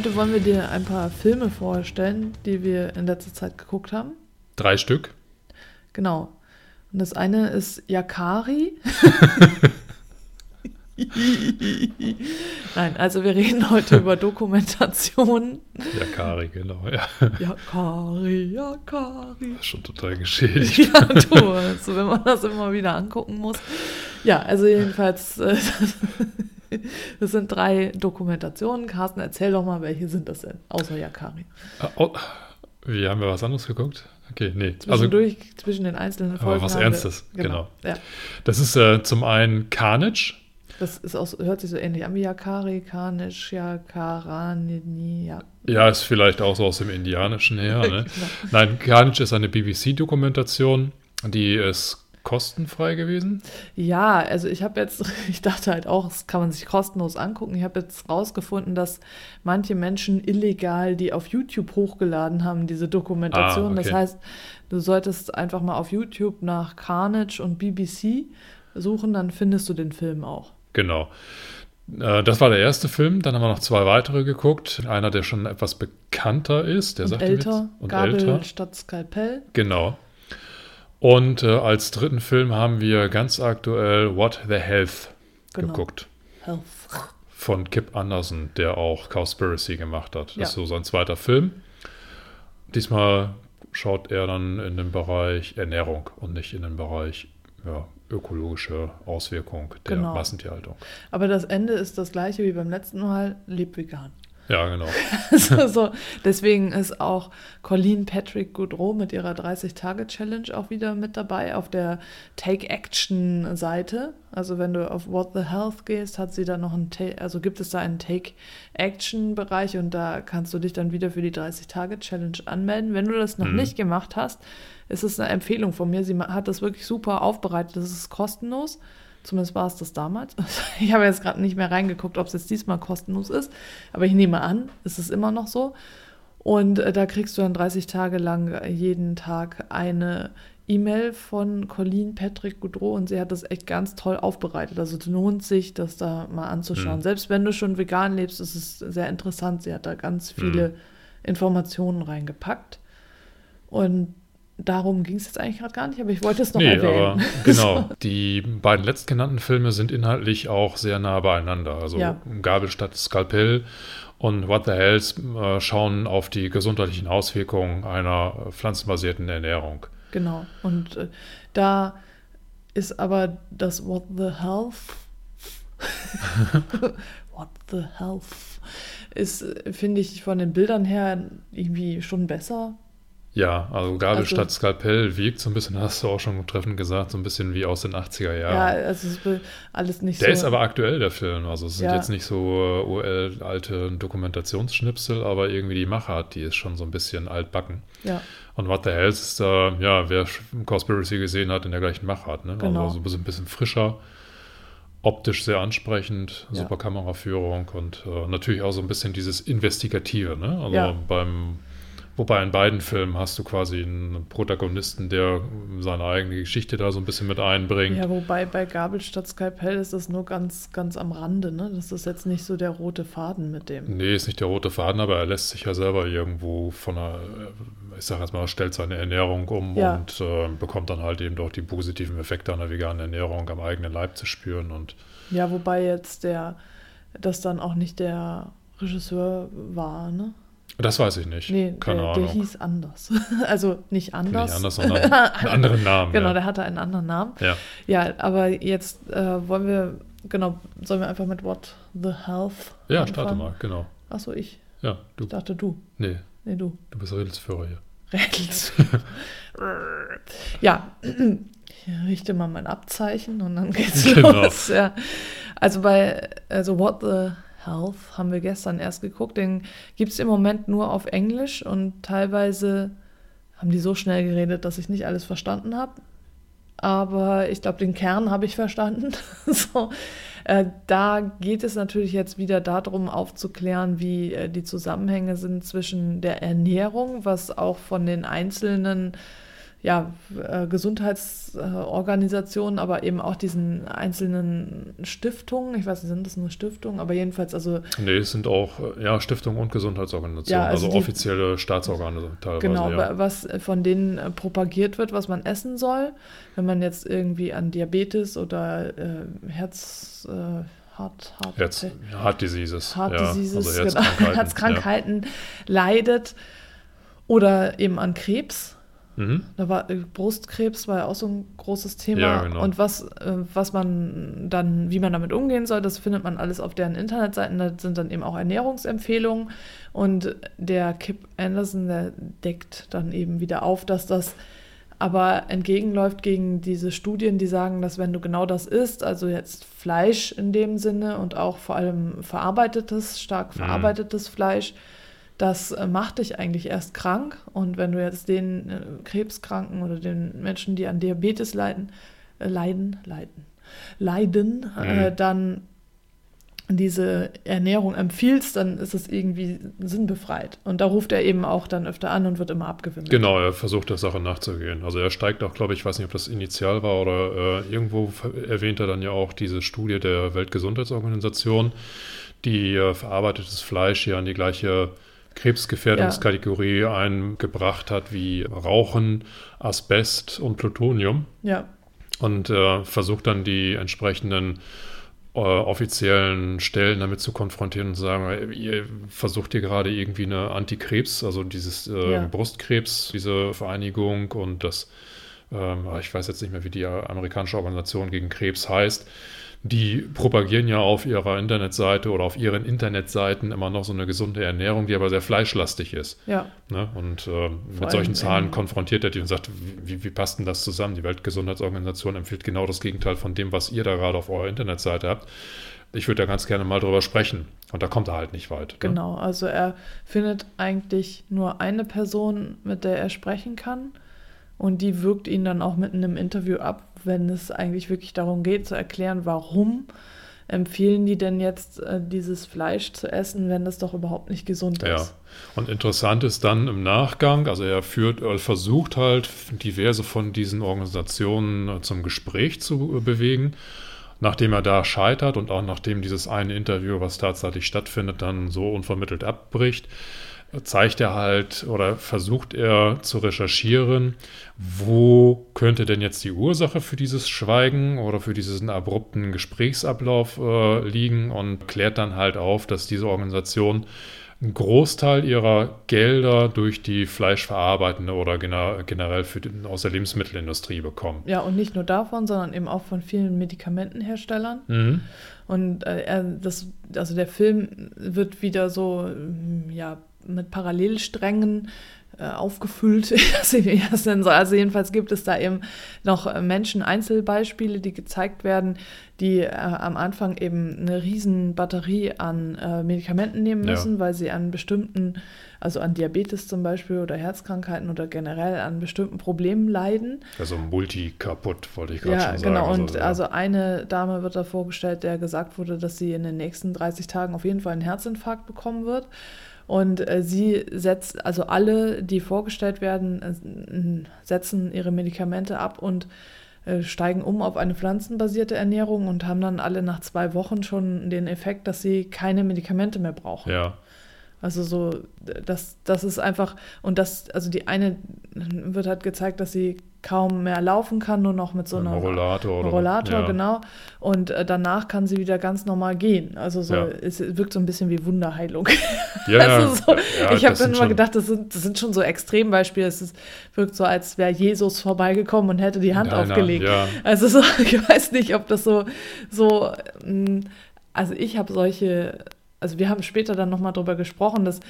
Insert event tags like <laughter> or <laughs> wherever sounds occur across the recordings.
Heute wollen wir dir ein paar Filme vorstellen, die wir in letzter Zeit geguckt haben. Drei Stück. Genau. Und das eine ist Yakari. <laughs> Nein, also wir reden heute über Dokumentation. Yakari, genau, ja. Yakari, Yakari. Das ist schon total geschädigt. Ja, du, also wenn man das immer wieder angucken muss. Ja, also jedenfalls, äh, <laughs> das sind drei Dokumentationen. Carsten, erzähl doch mal, welche sind das denn, außer Yakari? Ah, oh, wie haben wir was anderes geguckt? Okay, nee. Zwischendurch, also, zwischen den einzelnen Folgen. Aber was Ernstes, wir, genau. genau. Ja. Das ist äh, zum einen Carnage. Das ist auch, hört sich so ähnlich an wie Yakari, Carnage, Yakarani, ja. Ja, ist vielleicht auch so aus dem Indianischen her. Ne? <laughs> genau. Nein, Carnage ist eine BBC-Dokumentation, die ist kostenfrei gewesen? Ja, also ich habe jetzt, <laughs> ich dachte halt auch, das kann man sich kostenlos angucken. Ich habe jetzt rausgefunden, dass manche Menschen illegal die auf YouTube hochgeladen haben, diese Dokumentation. Ah, okay. Das heißt, du solltest einfach mal auf YouTube nach Carnage und BBC suchen, dann findest du den Film auch. Genau. Äh, das war der erste Film. Dann haben wir noch zwei weitere geguckt. Einer, der schon etwas bekannter ist. Der und sagt älter. Und Gabel älter. statt Skalpell. Genau. Und äh, als dritten Film haben wir ganz aktuell What the Health genau. geguckt. Health. Von Kip Anderson, der auch Cowspiracy gemacht hat. Das Ja. ist so sein zweiter Film. Diesmal schaut er dann in den Bereich Ernährung und nicht in den Bereich ja, ökologische Auswirkung der Genau. Massentierhaltung. Aber das Ende ist das gleiche wie beim letzten Mal, leb vegan. Ja, genau. <laughs> Also so, deswegen ist auch Colleen Patrick Goudreau mit ihrer 30-Tage-Challenge auch wieder mit dabei auf der Take-Action-Seite. Also wenn du auf What the Health gehst, hat sie da noch einen, also gibt es da einen Take-Action-Bereich und da kannst du dich dann wieder für die 30-Tage-Challenge anmelden. Wenn du das noch Mhm. nicht gemacht hast, ist es eine Empfehlung von mir. Sie hat das wirklich super aufbereitet. Das ist kostenlos. Zumindest war es das damals. <laughs> Ich habe jetzt gerade nicht mehr reingeguckt, ob es jetzt diesmal kostenlos ist. Aber ich nehme an, es ist immer noch so. Und äh, da kriegst du dann 30 Tage lang äh, jeden Tag eine E-Mail von Colleen Patrick Goudreau und sie hat das echt ganz toll aufbereitet. Also es lohnt sich, das da mal anzuschauen. Mhm. Selbst wenn du schon vegan lebst, ist es sehr interessant. Sie hat da ganz viele Informationen reingepackt. Und darum ging es jetzt eigentlich gerade gar nicht, aber ich wollte es noch Nee, erwähnen. aber <laughs> genau. Die beiden letztgenannten Filme sind inhaltlich auch sehr nah beieinander. Also Ja. Gabel statt Skalpell und What the Hells äh, schauen auf die gesundheitlichen Auswirkungen einer pflanzenbasierten Ernährung. Genau. Und äh, da ist aber das What the Health. <laughs> What the Health ist, äh, finde ich, von den Bildern her irgendwie schon besser. Ja, also Gabel Also- statt Skalpell wirkt so ein bisschen, hast du auch schon treffend gesagt, so ein bisschen wie aus den 80er Ja, Jahren. also es will alles nicht Der so. ist aber aktuell, der Film. Also es sind Ja. jetzt nicht so äh, UL-alte Dokumentationsschnipsel, aber irgendwie die Machart, die ist schon so ein bisschen altbacken. ja, Und What the Hells ist, äh, ja, wer Conspiracy gesehen hat, in der gleichen Machart. Ne? Genau. Also so ein bisschen, frischer, optisch sehr ansprechend, Ja. super Kameraführung und äh, natürlich auch so ein bisschen dieses Investigative. Ne? Also Ja. beim, wobei in beiden Filmen hast du quasi einen Protagonisten, der seine eigene Geschichte da so ein bisschen mit einbringt. ja, wobei bei Gabel statt Skalpell ist das nur ganz, ganz am Rande, ne? Das ist jetzt nicht so der rote Faden mit dem. Nee, ist nicht der rote Faden, aber er lässt sich ja selber irgendwo von einer, äh, ich sag jetzt mal, stellt seine Ernährung um Ja. und äh, bekommt dann halt eben doch die positiven Effekte einer veganen Ernährung am eigenen Leib zu spüren. Und Ja, wobei jetzt der, das dann auch nicht der Regisseur war, ne? Das weiß ich nicht. Nee, Keine der, Ahnung. der hieß anders. <laughs> also nicht anders. Nicht anders, sondern einen <laughs> anderen Namen. Genau, ja. der hatte einen anderen Namen. ja. Ja, aber jetzt äh, wollen wir, genau, sollen wir einfach mit What the Health ja, anfangen? starte mal, genau. Achso, ich. Ja, du. Ich dachte du. Nee, Nee, du. du bist Redelsführer hier. Rätels. <laughs> ja, ich richte mal mein Abzeichen und dann geht's Genau. los. Ja. Also bei also What the Health haben wir gestern erst geguckt. Den gibt es im Moment nur auf Englisch und teilweise haben die so schnell geredet, dass ich nicht alles verstanden habe. Aber ich glaube, den Kern habe ich verstanden. <laughs> so, äh, da geht es natürlich jetzt wieder darum, aufzuklären, wie äh, die Zusammenhänge sind zwischen der Ernährung, was auch von den einzelnen ja, äh, Gesundheitsorganisationen, aber eben auch diesen einzelnen Stiftungen, ich weiß nicht, sind das nur Stiftungen, aber jedenfalls, also Nee, es sind auch äh, ja, Stiftungen und Gesundheitsorganisationen, Ja, also also, die- offizielle Staatsorgane teilweise. genau, ja. wa- was von denen äh, propagiert wird, was man essen soll, wenn man jetzt irgendwie an Diabetes oder Herz, Hart, Hart, Herz, Heart Diseases. Heart ja, Diseases, also genau, <laughs> Herzkrankheiten. Herzkrankheiten leidet oder eben an Krebs. Mhm. Da war äh, Brustkrebs war ja auch so ein großes Thema. Ja, genau. Und was, äh, was man dann, wie man damit umgehen soll, das findet man alles auf deren Internetseiten. Da sind dann eben auch Ernährungsempfehlungen. Und der Kip Anderson, der deckt dann eben wieder auf, dass das aber entgegenläuft gegen diese Studien, die sagen, dass wenn du genau das isst, also jetzt Fleisch in dem Sinne und auch vor allem verarbeitetes, stark Mhm. verarbeitetes Fleisch, das äh, macht dich eigentlich erst krank. Und wenn du jetzt den äh, Krebskranken oder den Menschen, die an Diabetes leiden, äh, leiden, leiden, leiden, äh, Mhm. dann diese Ernährung empfiehlst, dann ist es irgendwie sinnbefreit. Und da ruft er eben auch dann öfter an und wird immer abgewimmelt. Genau, er versucht der Sache nachzugehen. Also er steigt auch, glaube ich, ich weiß nicht, ob das initial war oder äh, irgendwo erwähnt er dann ja auch diese Studie der Weltgesundheitsorganisation, die äh, verarbeitetes Fleisch ja an die gleiche Krebsgefährdungskategorie eingebracht hat wie Rauchen, Asbest und Plutonium. Ja, und äh, versucht dann die entsprechenden äh, offiziellen Stellen damit zu konfrontieren und zu sagen, äh, ihr versucht hier gerade irgendwie eine Antikrebs, also dieses äh, Ja. Brustkrebs, diese Vereinigung und das, ähm, ich weiß jetzt nicht mehr, wie die amerikanische Organisation gegen Krebs heißt, die propagieren ja auf ihrer Internetseite oder auf ihren Internetseiten immer noch so eine gesunde Ernährung, die aber sehr fleischlastig ist. ja, Ne? Und äh, mit solchen Zahlen konfrontiert er die und sagt, wie, wie passt denn das zusammen? Die Weltgesundheitsorganisation empfiehlt genau das Gegenteil von dem, was ihr da gerade auf eurer Internetseite habt. Ich würde da ganz gerne mal drüber sprechen. Und da kommt er halt nicht weit. Ne? genau. Also er findet eigentlich nur eine Person, mit der er sprechen kann. Und die wirkt ihn dann auch mitten im Interview ab, wenn es eigentlich wirklich darum geht, zu erklären, warum empfehlen die denn jetzt, äh, dieses Fleisch zu essen, wenn das doch überhaupt nicht gesund Ja. ist. Und interessant ist dann im Nachgang, also er führt, er versucht halt diverse von diesen Organisationen äh, zum Gespräch zu äh, bewegen. Nachdem er da scheitert und auch nachdem dieses eine Interview, was tatsächlich stattfindet, dann so unvermittelt abbricht, zeigt er halt oder versucht er zu recherchieren, wo könnte denn jetzt die Ursache für dieses Schweigen oder für diesen abrupten Gesprächsablauf äh, liegen und klärt dann halt auf, dass diese Organisation einen Großteil ihrer Gelder durch die fleischverarbeitende oder gener generell für aus der Lebensmittelindustrie bekommen. Ja, und nicht nur davon, sondern eben auch von vielen Medikamentenherstellern. Mhm. Und äh, das, also der Film wird wieder so, ja, mit Parallelsträngen äh, aufgefüllt, ich, <laughs> wie das soll. Also jedenfalls gibt es da eben noch äh, Menschen-Einzelbeispiele, die gezeigt werden, die äh, am Anfang eben eine riesen Batterie an äh, Medikamenten nehmen Ja. müssen, weil sie an bestimmten, also an Diabetes zum Beispiel oder Herzkrankheiten oder generell an bestimmten Problemen leiden. Also multi kaputt, wollte ich gerade Ja, schon sagen. genau. Und ja. also eine Dame wird da vorgestellt, der gesagt wurde, dass sie in den nächsten 30 Tagen auf jeden Fall einen Herzinfarkt bekommen wird. Und äh, sie setzt, also alle, die vorgestellt werden, äh, setzen ihre Medikamente ab und äh, steigen um auf eine pflanzenbasierte Ernährung und haben dann alle nach zwei Wochen schon den Effekt, dass sie keine Medikamente mehr brauchen. ja. Also so, das, das ist einfach, und das, also die eine wird halt gezeigt, dass sie kaum mehr laufen kann, nur noch mit so Ein einer Rollator oder Rollator, ja. genau. Und äh, danach kann sie wieder ganz normal gehen. Also so, Ja. es wirkt so ein bisschen wie Wunderheilung. Ja, <laughs> also so, ja, ich habe dann immer gedacht, das sind, das sind schon so Extrembeispiele. Es ist, wirkt so, als wäre Jesus vorbeigekommen und hätte die Hand Nein, nein, aufgelegt. ja. Also so, <laughs> ich weiß nicht, ob das so, so, mm, also ich habe solche also wir haben später dann nochmal drüber gesprochen, dass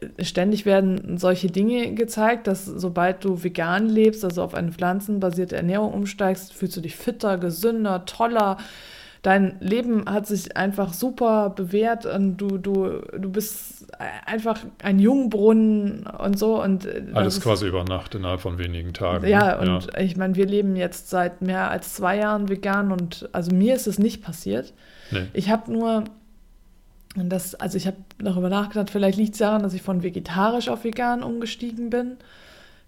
äh, ständig werden solche Dinge gezeigt, dass sobald du vegan lebst, also auf eine pflanzenbasierte Ernährung umsteigst, fühlst du dich fitter, gesünder, toller. Dein Leben hat sich einfach super bewährt und du, du, du bist einfach ein Jungbrunnen und so. Und äh, Alles quasi über Nacht innerhalb von wenigen Tagen. Ja, und ja. ich meine, wir leben jetzt seit mehr als zwei Jahren vegan und also mir ist es nicht passiert. Nee. Ich habe nur und das, also ich habe darüber nachgedacht, vielleicht liegt es daran, dass ich von vegetarisch auf vegan umgestiegen bin.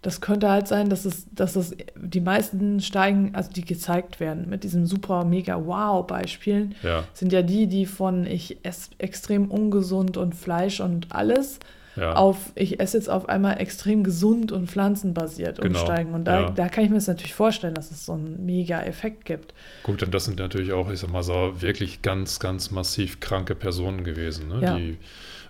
Das könnte halt sein, dass es, dass es die meisten steigen, also die gezeigt werden mit diesen super, mega Wow-Beispielen, ja. sind ja die, die von ich esse extrem ungesund und Fleisch und alles ja. auf, ich esse jetzt auf einmal extrem gesund und pflanzenbasiert genau. umsteigen. Und da, ja. da kann ich mir das natürlich vorstellen, dass es so einen mega Effekt gibt. Gut, und das sind natürlich auch, ich sag mal so, wirklich ganz, ganz massiv kranke Personen gewesen, ne? Ja. die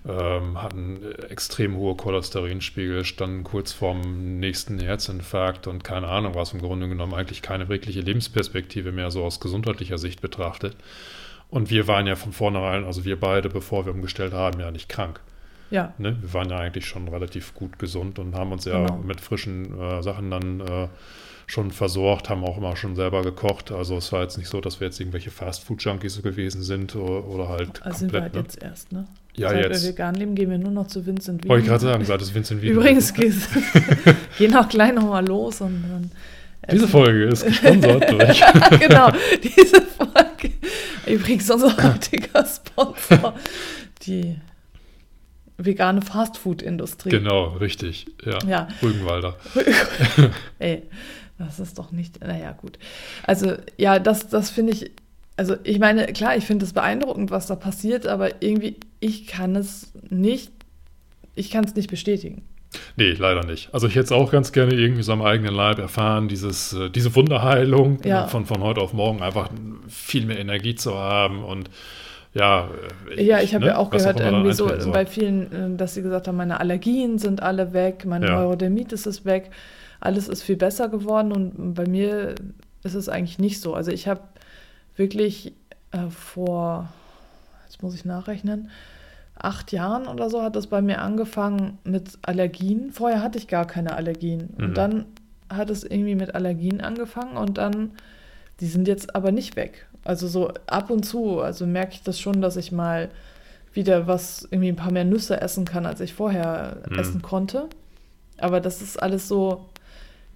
ähm, hatten extrem hohe Cholesterinspiegel, standen kurz vorm nächsten Herzinfarkt und keine Ahnung was, im Grunde genommen eigentlich keine wirkliche Lebensperspektive mehr so aus gesundheitlicher Sicht betrachtet. Und wir waren ja von vornherein, also wir beide, bevor wir umgestellt haben, ja nicht krank. Ja. Ne? Wir waren ja eigentlich schon relativ gut gesund und haben uns ja genau. mit frischen äh, Sachen dann äh, schon versorgt, haben auch immer schon selber gekocht. Also es war jetzt nicht so, dass wir jetzt irgendwelche Fast-Food-Junkies gewesen sind oder, oder halt also komplett. sind wir halt ne? jetzt erst, ne? Ja, seit jetzt. wir vegan leben, gehen wir nur noch zu Vincent Wieden. Wollte ich gerade sagen, seit es Vincent Wieden Übrigens, <laughs> gehen auch gleich nochmal los und dann diese Folge ist gesponsert <laughs> durch. genau, diese Folge. Übrigens unser heutiger Sponsor. Die vegane Fastfood-Industrie. Genau, richtig. Ja. ja. Rügenwalder. <laughs> <laughs> Ey, das ist doch nicht. Naja, gut. Also, ja, das, das finde ich. Also, ich meine, klar, ich finde es beeindruckend, was da passiert, aber irgendwie, ich kann es nicht. Ich kann es nicht bestätigen. Nee, leider nicht. Also ich hätte es auch ganz gerne irgendwie so am eigenen Leib erfahren, dieses, äh, diese Wunderheilung ja. von, von heute auf morgen einfach viel mehr Energie zu haben und ja. Ich, ja, ich habe ne, ja auch gehört, auch irgendwie so soll. bei vielen, äh, dass sie gesagt haben, meine Allergien sind alle weg, meine ja. Neurodermitis ist weg, alles ist viel besser geworden und bei mir ist es eigentlich nicht so. Also ich habe wirklich äh, vor, jetzt muss ich nachrechnen, acht Jahren oder so hat das bei mir angefangen mit Allergien. Vorher hatte ich gar keine Allergien. Mhm. Und dann hat es irgendwie mit Allergien angefangen und dann, die sind jetzt aber nicht weg. Also so ab und zu, also merke ich das schon, dass ich mal wieder was, irgendwie ein paar mehr Nüsse essen kann, als ich vorher mhm. essen konnte. Aber das ist alles so,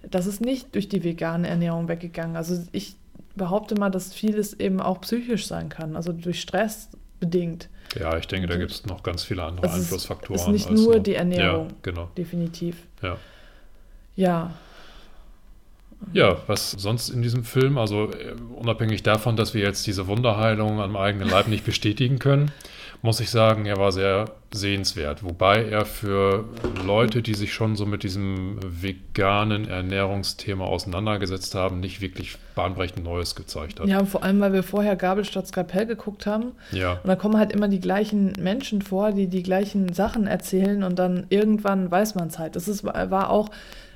das ist nicht durch die vegane Ernährung weggegangen. Also ich behaupte mal, dass vieles eben auch psychisch sein kann, also durch Stress bedingt. Ja, ich denke, da gibt es noch ganz viele andere also Einflussfaktoren. Es ist nicht nur, nur die Ernährung. Ja, genau. Definitiv. Ja. Ja, ja, was sonst in diesem Film, also äh, unabhängig davon, dass wir jetzt diese Wunderheilung am eigenen Leib nicht bestätigen können, muss ich sagen, er war sehr sehenswert. Wobei er für Leute, die sich schon so mit diesem veganen Ernährungsthema auseinandergesetzt haben, nicht wirklich bahnbrechend Neues gezeigt hat. Ja, vor allem, weil wir vorher Gabel statt Skalpell geguckt haben. Ja. Und da kommen halt immer die gleichen Menschen vor, die die gleichen Sachen erzählen und dann irgendwann weiß man es halt. Das ist, war auch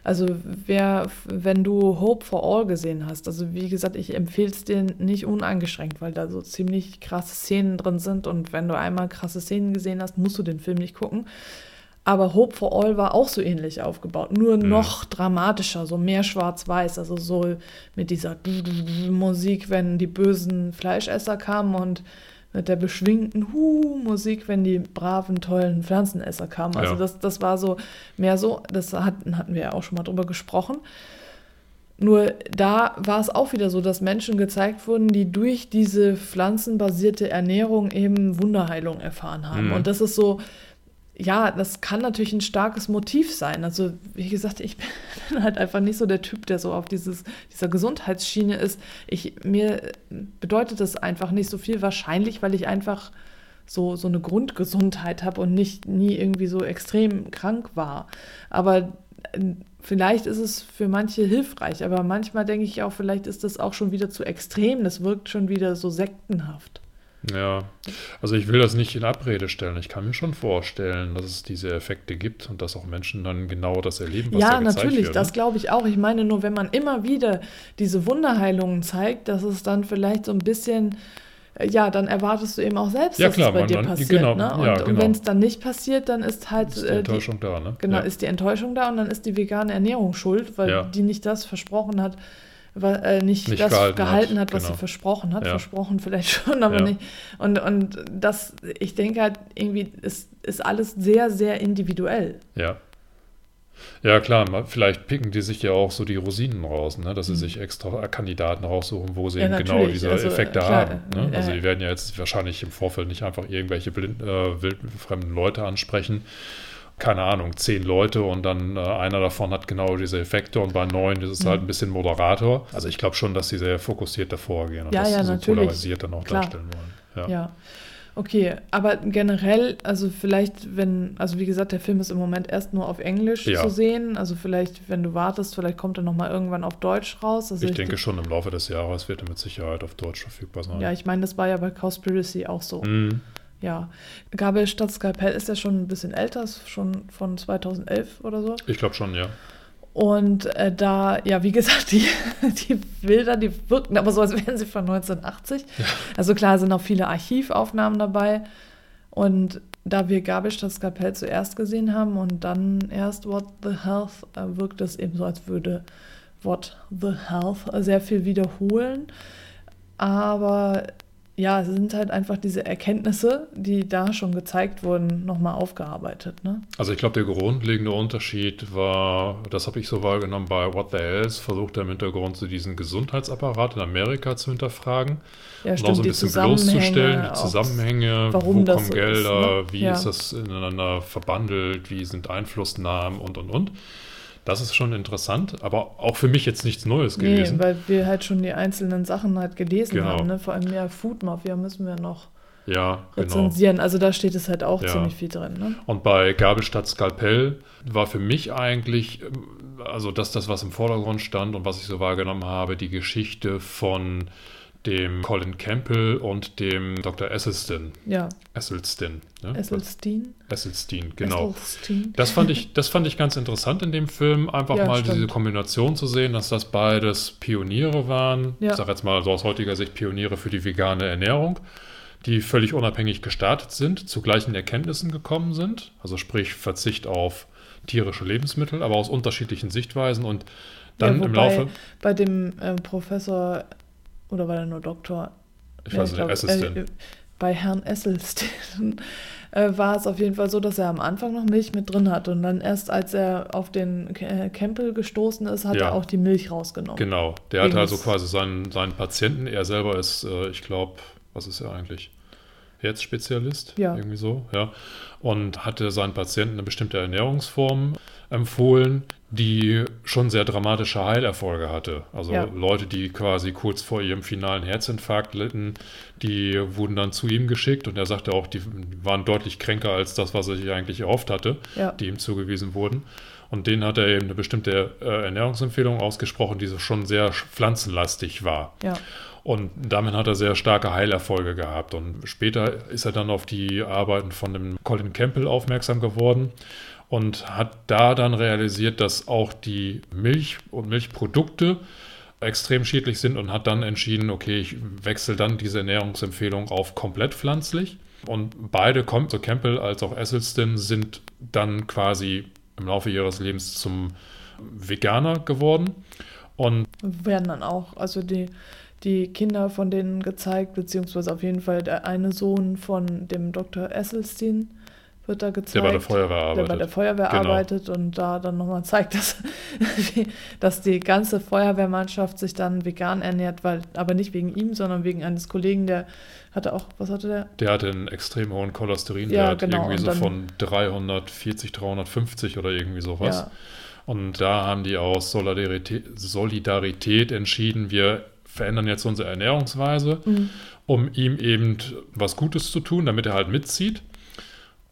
also wer, wenn du Hope for All gesehen hast, also wie gesagt, ich empfehle es dir nicht uneingeschränkt, weil da so ziemlich krasse Szenen drin sind und wenn du einmal krasse Szenen gesehen hast, musst du den Film nicht gucken. Aber Hope for All war auch so ähnlich aufgebaut, nur mhm. noch dramatischer, so mehr schwarz-weiß, also so mit dieser Musik, wenn die bösen Fleischesser kamen und mit der beschwingten Hu-Musik, wenn die braven, tollen Pflanzenesser kamen. Also ja. das, das war so mehr so, das hatten, hatten wir ja auch schon mal drüber gesprochen. Nur da war es auch wieder so, dass Menschen gezeigt wurden, die durch diese pflanzenbasierte Ernährung eben Wunderheilung erfahren haben. Mhm. Und das ist so, ja, das kann natürlich ein starkes Motiv sein. Also, wie gesagt, ich <laughs> bin halt einfach nicht so der Typ, der so auf dieses, dieser Gesundheitsschiene ist. Ich, mir bedeutet das einfach nicht so viel wahrscheinlich, weil ich einfach so, so eine Grundgesundheit habe und nicht nie irgendwie so extrem krank war. Aber äh, vielleicht ist es für manche hilfreich, aber manchmal denke ich auch, vielleicht ist das auch schon wieder zu extrem. Das wirkt schon wieder so sektenhaft. Ja, also ich will das nicht in Abrede stellen. Ich kann mir schon vorstellen, dass es diese Effekte gibt und dass auch Menschen dann genau das erleben, was Ja, da natürlich, wird, das ne? glaube ich auch. Ich meine nur, wenn man immer wieder diese Wunderheilungen zeigt, dass es dann vielleicht so ein bisschen ja, dann erwartest du eben auch selbst, Ja, dass klar, es bei man- dir man- passiert. genau, ne? Und, ja, und genau. wenn es dann nicht passiert, dann ist halt Ist die äh, die, Enttäuschung da, ne? genau, ja. ist die Enttäuschung da und dann ist die vegane Ernährung schuld, weil die nicht das versprochen hat, äh, nicht, Nicht das gehalten gehalten, hat, hat, was genau. sie versprochen hat. Ja. Versprochen vielleicht schon, aber Ja. nicht. Und, und das, ich denke halt, irgendwie ist, ist alles sehr, sehr individuell. Ja. Ja, klar, vielleicht picken die sich ja auch so die Rosinen raus, ne? dass sie sich extra Kandidaten raussuchen, wo sie Mhm. Ja, eben genau diese Also, Effekte klar, haben. Ne? äh, Also äh. die werden ja jetzt wahrscheinlich im Vorfeld nicht einfach irgendwelche blind, äh, wildfremden Leute ansprechen. Keine Ahnung, zehn Leute und dann äh, einer davon hat genau diese Effekte und bei neun ist es halt Mhm. ein bisschen Moderator. Also ich glaube schon, dass sie sehr fokussiert davor gehen und Ja, das ja, so natürlich. polarisiert dann auch Klar. darstellen wollen. Ja. Ja. Okay, aber generell, also vielleicht, wenn, also wie gesagt, der Film ist im Moment erst nur auf Englisch Ja. zu sehen. Also vielleicht, wenn du wartest, vielleicht kommt er nochmal irgendwann auf Deutsch raus. Also Ich denke schon im Laufe des Jahres wird er mit Sicherheit auf Deutsch verfügbar sein. Ja, ich meine, das war ja bei Cowspiracy auch so. Mhm. Ja. Gabel statt Skalpell ist ja schon ein bisschen älter, ist schon von 2011 oder so. Ich glaube schon, ja. Und äh, da, ja, wie gesagt, die, <laughs> die Bilder, die wirken aber so, als wären sie von 1980. Also klar sind auch viele Archivaufnahmen dabei. Und da wir statt Skalpell zuerst gesehen haben und dann erst What the Health, äh, wirkt es eben so, als würde What the Health sehr viel wiederholen. Aber ja, es sind halt einfach diese Erkenntnisse, die da schon gezeigt wurden, nochmal aufgearbeitet. Ne? Also ich glaube, der grundlegende Unterschied war, das habe ich so wahrgenommen, bei What the Else versucht er im Hintergrund so diesen Gesundheitsapparat in Amerika zu hinterfragen Ja, und auch so ein bisschen bloßzustellen, die Zusammenhänge, warum wo kommen so Gelder, ist, ne? wie Ja. ist das ineinander verbandelt, wie sind Einflussnahmen und, und, und. Das ist schon interessant, aber auch für mich jetzt nichts Neues Nee, gewesen. weil wir halt schon die einzelnen Sachen halt gelesen Genau. haben. Ne? Vor allem ja Food Mafia müssen wir noch ja, genau. rezensieren. Also da steht es halt auch Ja. ziemlich viel drin. Ne? Und bei Gabel statt Skalpell war für mich eigentlich, also das, das, was im Vordergrund stand und was ich so wahrgenommen habe, die Geschichte von dem Colin Campbell und dem Dr. Esselstyn. Ja, Esselstyn. Ne? Esselstein. Esselstyn, genau. Esselstein. Das fand, ich, das fand ich ganz interessant in dem Film, einfach Ja, mal stimmt. diese Kombination zu sehen, dass das beides Pioniere waren. Ja. Ich sage jetzt mal so aus heutiger Sicht Pioniere für die vegane Ernährung, die völlig unabhängig gestartet sind, zu gleichen Erkenntnissen gekommen sind. Also sprich Verzicht auf tierische Lebensmittel, aber aus unterschiedlichen Sichtweisen und dann ja, im wobei Laufe. Bei dem äh, Professor, oder war der nur Doktor? Ich Ja, weiß nicht, Esselstyn. äh, bei Herrn Esselstein <laughs> äh, war es auf jeden Fall so, dass er am Anfang noch Milch mit drin hatte. Und dann erst, als er auf den äh, Campbell gestoßen ist, hat Ja. er auch die Milch rausgenommen. Genau, der hatte Irgendwas- also quasi seinen, seinen Patienten, er selber ist, äh, ich glaube, was ist er eigentlich? Herzspezialist? Ja. Irgendwie so, ja. Und hatte seinen Patienten eine bestimmte Ernährungsform empfohlen, die schon sehr dramatische Heilerfolge hatte. Also Ja. Leute, die quasi kurz vor ihrem finalen Herzinfarkt litten, die wurden dann zu ihm geschickt und er sagte auch, die waren deutlich kränker als das, was er sich eigentlich erhofft hatte, Ja. die ihm zugewiesen wurden. Und denen hat er eben eine bestimmte äh, Ernährungsempfehlung ausgesprochen, die so schon sehr pflanzenlastig war. Ja. Und damit hat er sehr starke Heilerfolge gehabt. Und später ist er dann auf die Arbeiten von dem Colin Campbell aufmerksam geworden und hat da dann realisiert, dass auch die Milch und Milchprodukte extrem schädlich sind und hat dann entschieden, okay, ich wechsle dann diese Ernährungsempfehlung auf komplett pflanzlich. Und beide, so Campbell als auch Esselstyn, sind dann quasi im Laufe ihres Lebens zum Veganer geworden. Und werden dann auch, also die, die Kinder von denen gezeigt, beziehungsweise auf jeden Fall der eine Sohn von dem Dr. Esselstein wird da gezeigt. der bei der Feuerwehr der arbeitet. bei der Feuerwehr Genau. arbeitet und da dann nochmal zeigt, <laughs> dass, dass die ganze Feuerwehrmannschaft sich dann vegan ernährt, weil, aber nicht wegen ihm, sondern wegen eines Kollegen, der hatte auch, was hatte der? Der hatte einen extrem hohen Ja, Cholesterinwert, genau, irgendwie und so dann- von 340, 350 oder irgendwie sowas. Ja. Und da haben die aus Solidarität, Solidarität entschieden, wir verändern jetzt unsere Ernährungsweise, Mhm. um ihm eben was Gutes zu tun, damit er halt mitzieht.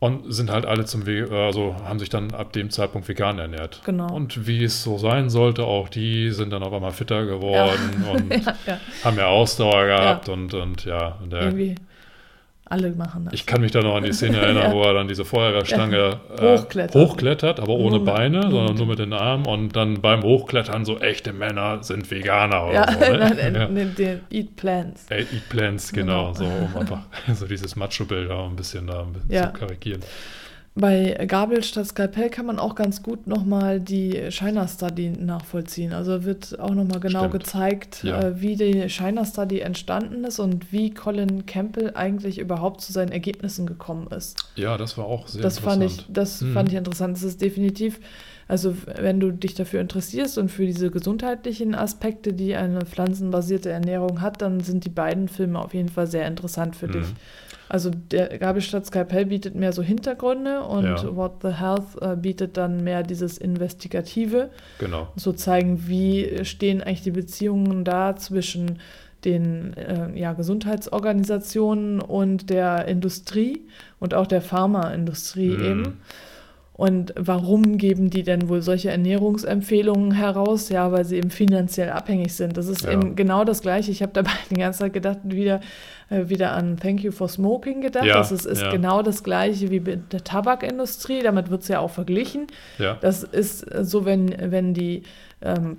Und sind halt alle zum Ve also haben sich dann ab dem Zeitpunkt vegan ernährt. Genau. Und wie es so sein sollte, auch die sind dann auf einmal fitter geworden <laughs> und ja, ja. haben mehr Ausdauer gehabt und, und ja, und der Irgendwie Alle machen das. Ich kann mich da noch an die Szene <laughs> erinnern, Ja. wo er dann diese Feuerwehrstange Ja. äh, Hochklettert. hochklettert, aber ohne Nur mit- Beine, nur sondern mit- nur mit den Armen und dann beim Hochklettern so echte Männer sind Veganer oder ja, so. <laughs> Ne? nein, den, Eat Plants. Ey, Eat Plants, genau, Genau. so um einfach <laughs> so dieses Macho-Bild da ein bisschen da ein bisschen zu karikieren. Bei Gabel statt Skalpell kann man auch ganz gut nochmal die China Study nachvollziehen. Also wird auch nochmal genau Stimmt. gezeigt, Ja. äh, wie die China Study entstanden ist und wie Colin Campbell eigentlich überhaupt zu seinen Ergebnissen gekommen ist. Ja, das war auch sehr das fand ich, interessant. das Mhm. fand ich interessant. Das ist definitiv, also wenn du dich dafür interessierst und für diese gesundheitlichen Aspekte, die eine pflanzenbasierte Ernährung hat, dann sind die beiden Filme auf jeden Fall sehr interessant für dich. Mhm. Also der Gabel statt Skalpell bietet mehr so Hintergründe und Ja. What the Health äh, bietet dann mehr dieses Investigative. Genau. So zeigen, wie stehen eigentlich die Beziehungen da zwischen den äh, ja, Gesundheitsorganisationen und der Industrie und auch der Pharmaindustrie Mhm. eben. Und warum geben die denn wohl solche Ernährungsempfehlungen heraus? Ja, weil sie eben finanziell abhängig sind. Das ist Ja. eben genau das Gleiche. Ich habe dabei <laughs> die ganze Zeit gedacht, wieder, äh, wieder an Thank You for Smoking gedacht. Ja, das ist, ist ja. genau das Gleiche wie mit der Tabakindustrie. Damit wird es ja auch verglichen. Das ist äh, so, wenn, wenn die ähm,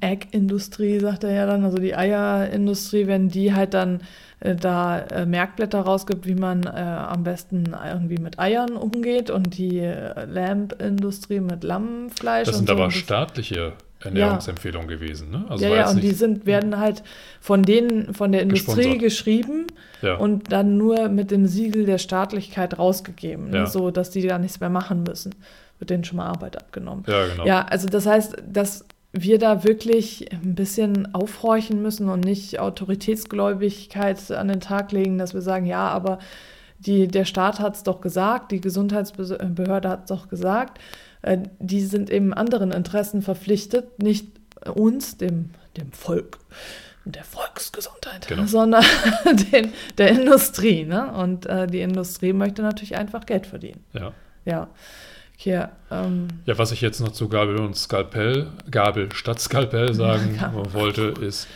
Egg-Industrie, sagt er ja dann, also die Eierindustrie, wenn die halt dann da äh, Merkblätter rausgibt, wie man äh, am besten irgendwie mit Eiern umgeht und die äh, Lamp-Industrie mit Lammfleisch. Das sind so. aber das- staatliche Ernährungsempfehlungen gewesen, ne? Also ja, ja, und die sind, werden halt von denen, von der Industrie Gesponsert. geschrieben ja. und dann nur mit dem Siegel der Staatlichkeit rausgegeben, ne? Ja. so dass die gar nichts mehr machen müssen. Wird denen schon mal Arbeit abgenommen. ja, genau. Ja, also das heißt, dass wir da wirklich ein bisschen aufhorchen müssen und nicht Autoritätsgläubigkeit an den Tag legen, dass wir sagen, ja, aber die, der Staat hat es doch gesagt, die Gesundheitsbehörde hat es doch gesagt, äh, die sind eben anderen Interessen verpflichtet, nicht uns, dem, dem Volk und der Volksgesundheit, Genau. sondern <laughs> den, der Industrie. Ne? Und äh, die Industrie möchte natürlich einfach Geld verdienen. ja. Ja. Hier, ähm, Ja, was ich jetzt noch zu Gabel und Skalpell, Gabel statt Skalpell <laughs> sagen Gabel. wollte, ist,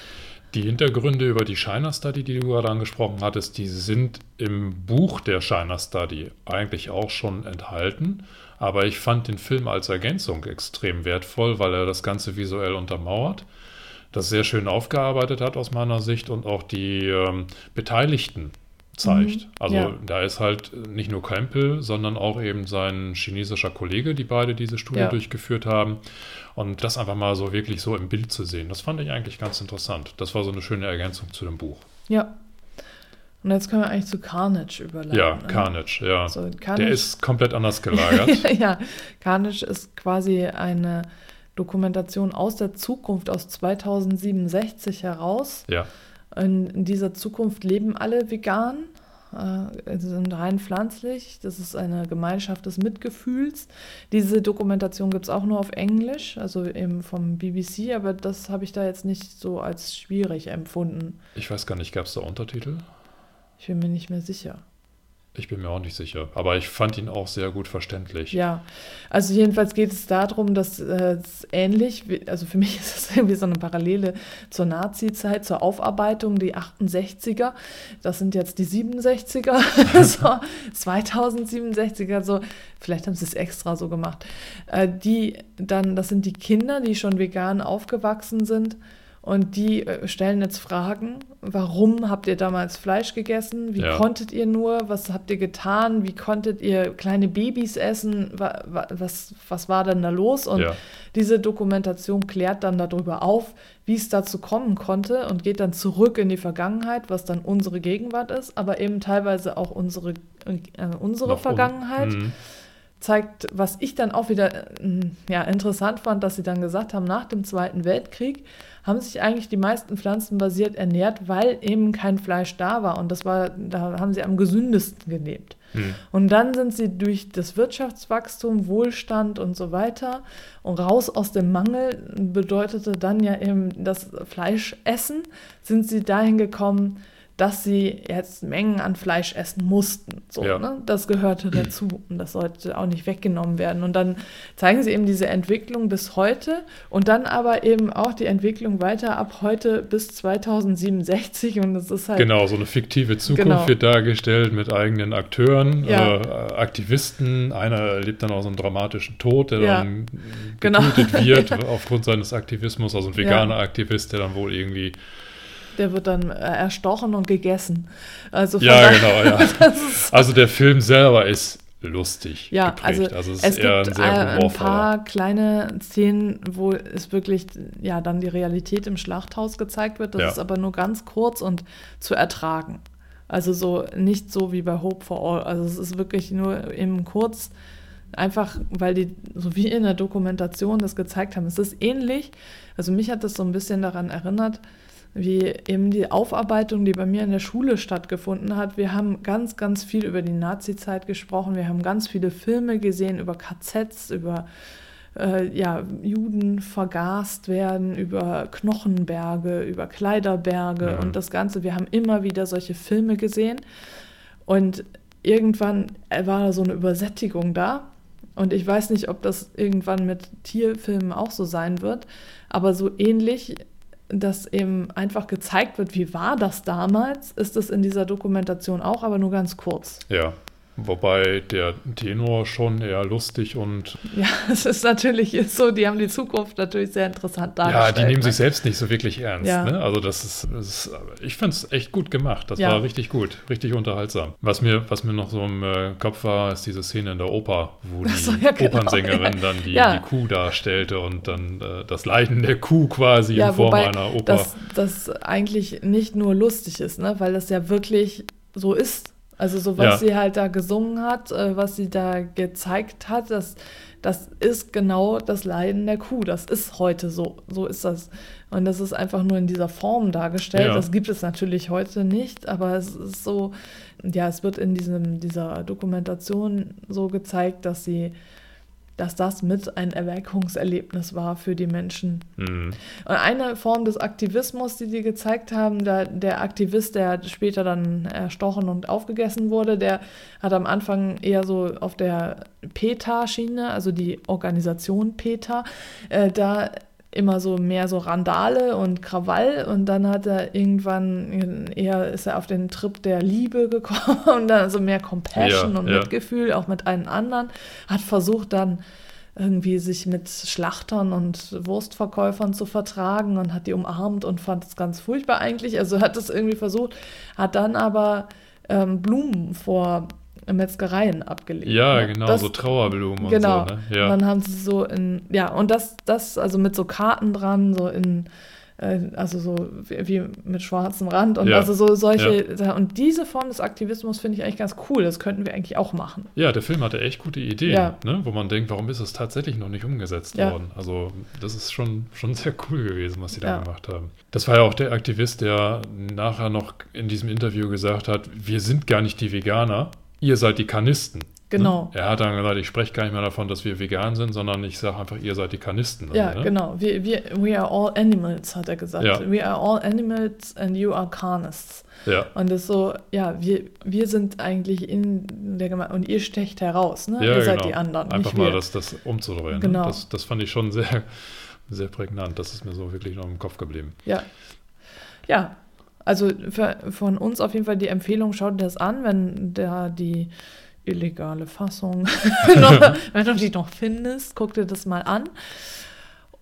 die Hintergründe über die China Study, die du gerade angesprochen hattest, die sind im Buch der China Study eigentlich auch schon enthalten. Aber ich fand den Film als Ergänzung extrem wertvoll, weil er das Ganze visuell untermauert, das sehr schön aufgearbeitet hat aus meiner Sicht und auch die ähm, Beteiligten zeigt. Mhm, Also ja. da ist halt nicht nur Campbell, sondern auch eben sein chinesischer Kollege, die beide diese Studie Ja. durchgeführt haben. Und das einfach mal so wirklich so im Bild zu sehen, das fand ich eigentlich ganz interessant. Das war so eine schöne Ergänzung zu dem Buch. Ja. Und jetzt können wir eigentlich zu Carnage überleiten. ja, ne? Carnage, ja. So, Carnage Der ist komplett anders <laughs> gelagert. ja, Carnage ist quasi eine Dokumentation aus der Zukunft, aus 2067 heraus. ja, In, in dieser Zukunft leben alle vegan, äh, sind rein pflanzlich. Das ist eine Gemeinschaft des Mitgefühls. Diese Dokumentation gibt es auch nur auf Englisch, also eben vom BBC, aber das habe ich da jetzt nicht so als schwierig empfunden. ich weiß gar nicht, gab es da Untertitel? Ich bin mir nicht mehr sicher. Ich bin mir auch nicht sicher. Aber ich fand ihn auch sehr gut verständlich. Ja, also jedenfalls geht es darum, dass äh, es ähnlich, also für <laughs> mich ist es irgendwie so eine Parallele zur Nazi-Zeit, zur Aufarbeitung, die 68er, das sind jetzt die 67er, <laughs> so 2067er, so, vielleicht haben sie es extra so gemacht, äh, die dann, das sind die Kinder, die schon vegan aufgewachsen sind und die äh, stellen jetzt Fragen, warum habt ihr damals Fleisch gegessen? Wie Ja. konntet ihr nur? Was habt ihr getan? Wie konntet ihr kleine Babys essen? Wa- wa- Was, was war denn da los? Und Ja. diese Dokumentation klärt dann darüber auf, wie es dazu kommen konnte und geht dann zurück in die Vergangenheit, was dann unsere Gegenwart ist, aber eben teilweise auch unsere, äh, unsere Noch Vergangenheit Mhm. Zeigt, was ich dann auch wieder äh, ja, interessant fand, dass sie dann gesagt haben, nach dem Zweiten Weltkrieg haben sich eigentlich die meisten Pflanzen basiert ernährt, weil eben kein Fleisch da war. Und das war, da haben sie am gesündesten gelebt. Mhm. Und dann sind sie durch das Wirtschaftswachstum, Wohlstand und so weiter und raus aus dem Mangel bedeutete dann ja eben das Fleischessen, sind sie dahin gekommen, dass sie jetzt Mengen an Fleisch essen mussten. So, Ja. ne? Das gehörte dazu und das sollte auch nicht weggenommen werden. Und dann zeigen sie eben diese Entwicklung bis heute und dann aber eben auch die Entwicklung weiter ab heute bis 2067 und das ist halt Genau, so eine fiktive Zukunft Genau. wird dargestellt mit eigenen Akteuren, Ja. äh, Aktivisten. Einer erlebt dann auch so einen dramatischen Tod, der Ja. dann Genau. getötet wird <laughs> aufgrund seines Aktivismus. Also ein veganer Aktivist, der dann wohl irgendwie. Der wird dann äh, erstochen und gegessen. Also Ja, genau, ja. <laughs> Also der Film selber ist lustig ja, geprägt. also, Also, es es gibt ein äh, paar kleine Szenen, wo es wirklich ja dann die Realität im Schlachthaus gezeigt wird. Das Ja. ist aber nur ganz kurz und zu ertragen. Also so nicht so wie bei Hope for All. Also es ist wirklich nur eben kurz, einfach weil die, so wie in der Dokumentation das gezeigt haben. Es ist ähnlich, also mich hat das so ein bisschen daran erinnert, wie eben die Aufarbeitung, die bei mir in der Schule stattgefunden hat. Wir haben ganz, ganz viel über die Nazi-Zeit gesprochen. Wir haben ganz viele Filme gesehen über KZs, über äh, ja, Juden vergast werden, über Knochenberge, über Kleiderberge Ja. und das Ganze. Wir haben immer wieder solche Filme gesehen. Und irgendwann war so eine Übersättigung da. Und ich weiß nicht, ob das irgendwann mit Tierfilmen auch so sein wird, aber so ähnlich, dass eben einfach gezeigt wird, wie war das damals, ist es in dieser Dokumentation auch, aber nur ganz kurz. Ja. Wobei der Tenor schon eher lustig und Ja, <laughs> es ist natürlich so, die haben die Zukunft natürlich sehr interessant ja, dargestellt. die nehmen ne? sich selbst nicht so wirklich ernst. Ja. Ne? Also das ist, das ist ich finde es echt gut gemacht. Das Ja. war richtig gut, richtig unterhaltsam. Was mir, was mir noch so im äh, Kopf war, ist diese Szene in der Oper, wo die so, ja, genau, Opernsängerin ja. dann die, <laughs> Ja. die Kuh darstellte und dann äh, das Leiden der Kuh quasi ja, in Form einer Oper. das, das eigentlich nicht nur lustig ist, ne? weil das ja wirklich so ist. Also so was Ja. sie halt da gesungen hat, äh, was sie da gezeigt hat, das, das ist genau das Leiden der Kuh. Das ist heute so. So ist das. Und das ist einfach nur in dieser Form dargestellt. Ja. Das gibt es natürlich heute nicht, aber es ist so, ja, es wird in diesem, dieser Dokumentation so gezeigt, dass sie, dass das mit ein Erweckungserlebnis war für die Menschen. Mhm. Und eine Form des Aktivismus, die die gezeigt haben, da, der Aktivist, der später dann erstochen und aufgegessen wurde, der hat am Anfang eher so auf der PETA-Schiene, also die Organisation PETA, äh, da immer so mehr so Randale und Krawall und dann hat er irgendwann eher ist er auf den Trip der Liebe gekommen <laughs> und dann so mehr Compassion Ja, und ja. Mitgefühl auch mit allen anderen hat versucht dann irgendwie sich mit Schlachtern und Wurstverkäufern zu vertragen und hat die umarmt und fand es ganz furchtbar eigentlich. Also hat es irgendwie versucht, hat dann aber ähm, Blumen vor Metzgereien abgelegt. Ja, ne? genau, Das- so Trauerblumen Genau. und so. Ne? Und Ja. dann haben sie so in, ja, und das, das, also mit so Karten dran, so in, äh, also so wie, wie mit schwarzem Rand und Ja. also so solche, und diese Form des Aktivismus finde ich eigentlich ganz cool. Das könnten wir eigentlich auch machen. ja, der Film hatte echt gute Ideen, Ja. ne? wo man denkt, warum ist es tatsächlich noch nicht umgesetzt Ja. worden? Also das ist schon, schon sehr cool gewesen, was die da Ja. gemacht haben. Das war ja auch der Aktivist, der nachher noch in diesem Interview gesagt hat, wir sind gar nicht die Veganer, ihr seid die Kanisten. Genau. Ne? Er hat dann gesagt, ich spreche gar nicht mehr davon, dass wir vegan sind, sondern ich sage einfach, ihr seid die Kanisten. Ja, ne? genau. Wir, wir, we are all animals, hat er gesagt. Ja. We are all animals and you are carnists. Ja. Und das ist so, ja, wir, wir sind eigentlich in der Gemeinde und ihr stecht heraus, ne? Ja, ihr seid genau. die anderen, Einfach mal das, das umzudrehen. Genau. Ne? Das, das fand ich schon sehr, sehr prägnant. Das ist mir so wirklich noch im Kopf geblieben. Ja. Ja. Also für, von uns auf jeden Fall die Empfehlung, schaut dir das an, wenn da die illegale Fassung, <laughs> noch, <laughs> wenn du die noch findest, guck dir das mal an.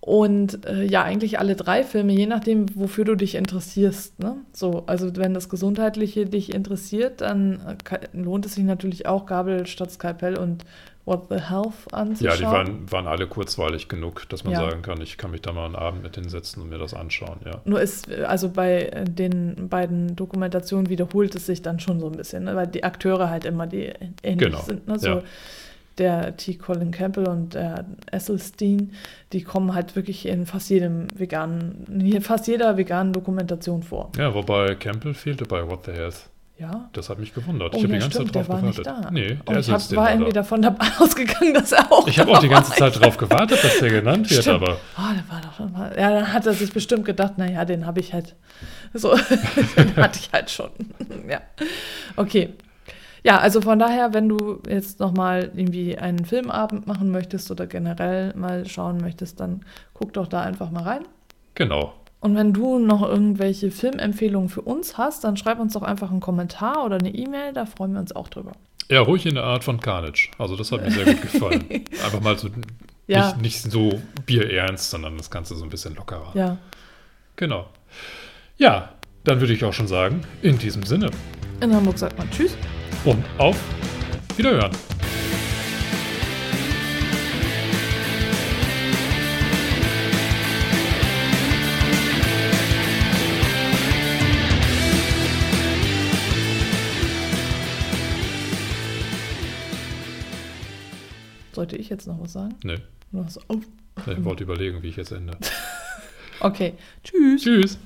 Und äh, ja, eigentlich alle drei Filme, je nachdem, wofür du dich interessierst. Ne? So, also wenn das Gesundheitliche dich interessiert, dann äh, lohnt es sich natürlich auch, Gabel statt Skalpell und What the Health anzuschauen. Ja, die waren, waren alle kurzweilig genug, dass man Ja. sagen kann, ich kann mich da mal einen Abend mit hinsetzen und mir das anschauen. Ja. Nur ist, also bei äh, den beiden Dokumentationen wiederholt es sich dann schon so ein bisschen, ne? weil die Akteure halt immer die ähnlich Genau, sind. Ne? So ja. der T. Colin Campbell und der Esselstein, die kommen halt wirklich in fast jedem veganen, in fast jeder veganen Dokumentation vor. ja, wobei Campbell fehlte bei What the Health. Ja. Das hat mich gewundert. Oh, ich habe ja, die ganze stimmt, Zeit drauf war gewartet. da. Nee, der ich hab, war da. irgendwie davon dabei <laughs> ausgegangen, dass er auch Ich habe auch die ganze Zeit ist. darauf gewartet, dass der genannt wird, Stimmt. aber Oh, der war doch schon mal. Ja, dann hat er sich bestimmt gedacht, naja, den habe ich halt So, <laughs> den hatte ich halt schon. <laughs> ja. Okay. Ja, also von daher, wenn du jetzt nochmal irgendwie einen Filmabend machen möchtest oder generell mal schauen möchtest, dann guck doch da einfach mal rein. Genau. Und wenn du noch irgendwelche Filmempfehlungen für uns hast, dann schreib uns doch einfach einen Kommentar oder eine E-Mail, da freuen wir uns auch drüber. Ja, ruhig in der Art von Carnage. Also das hat mir sehr gut gefallen. <laughs> Einfach mal so Ja. nicht, nicht so bierernst, sondern das Ganze so ein bisschen lockerer. Ja, Genau. Ja, dann würde ich auch schon sagen, in diesem Sinne. in Hamburg sagt man Tschüss. Und auf Wiederhören. Sollte ich jetzt noch was sagen? Nee, Oder so, oh. ich wollte überlegen, wie ich jetzt ende. <laughs> Okay, tschüss. Tschüss.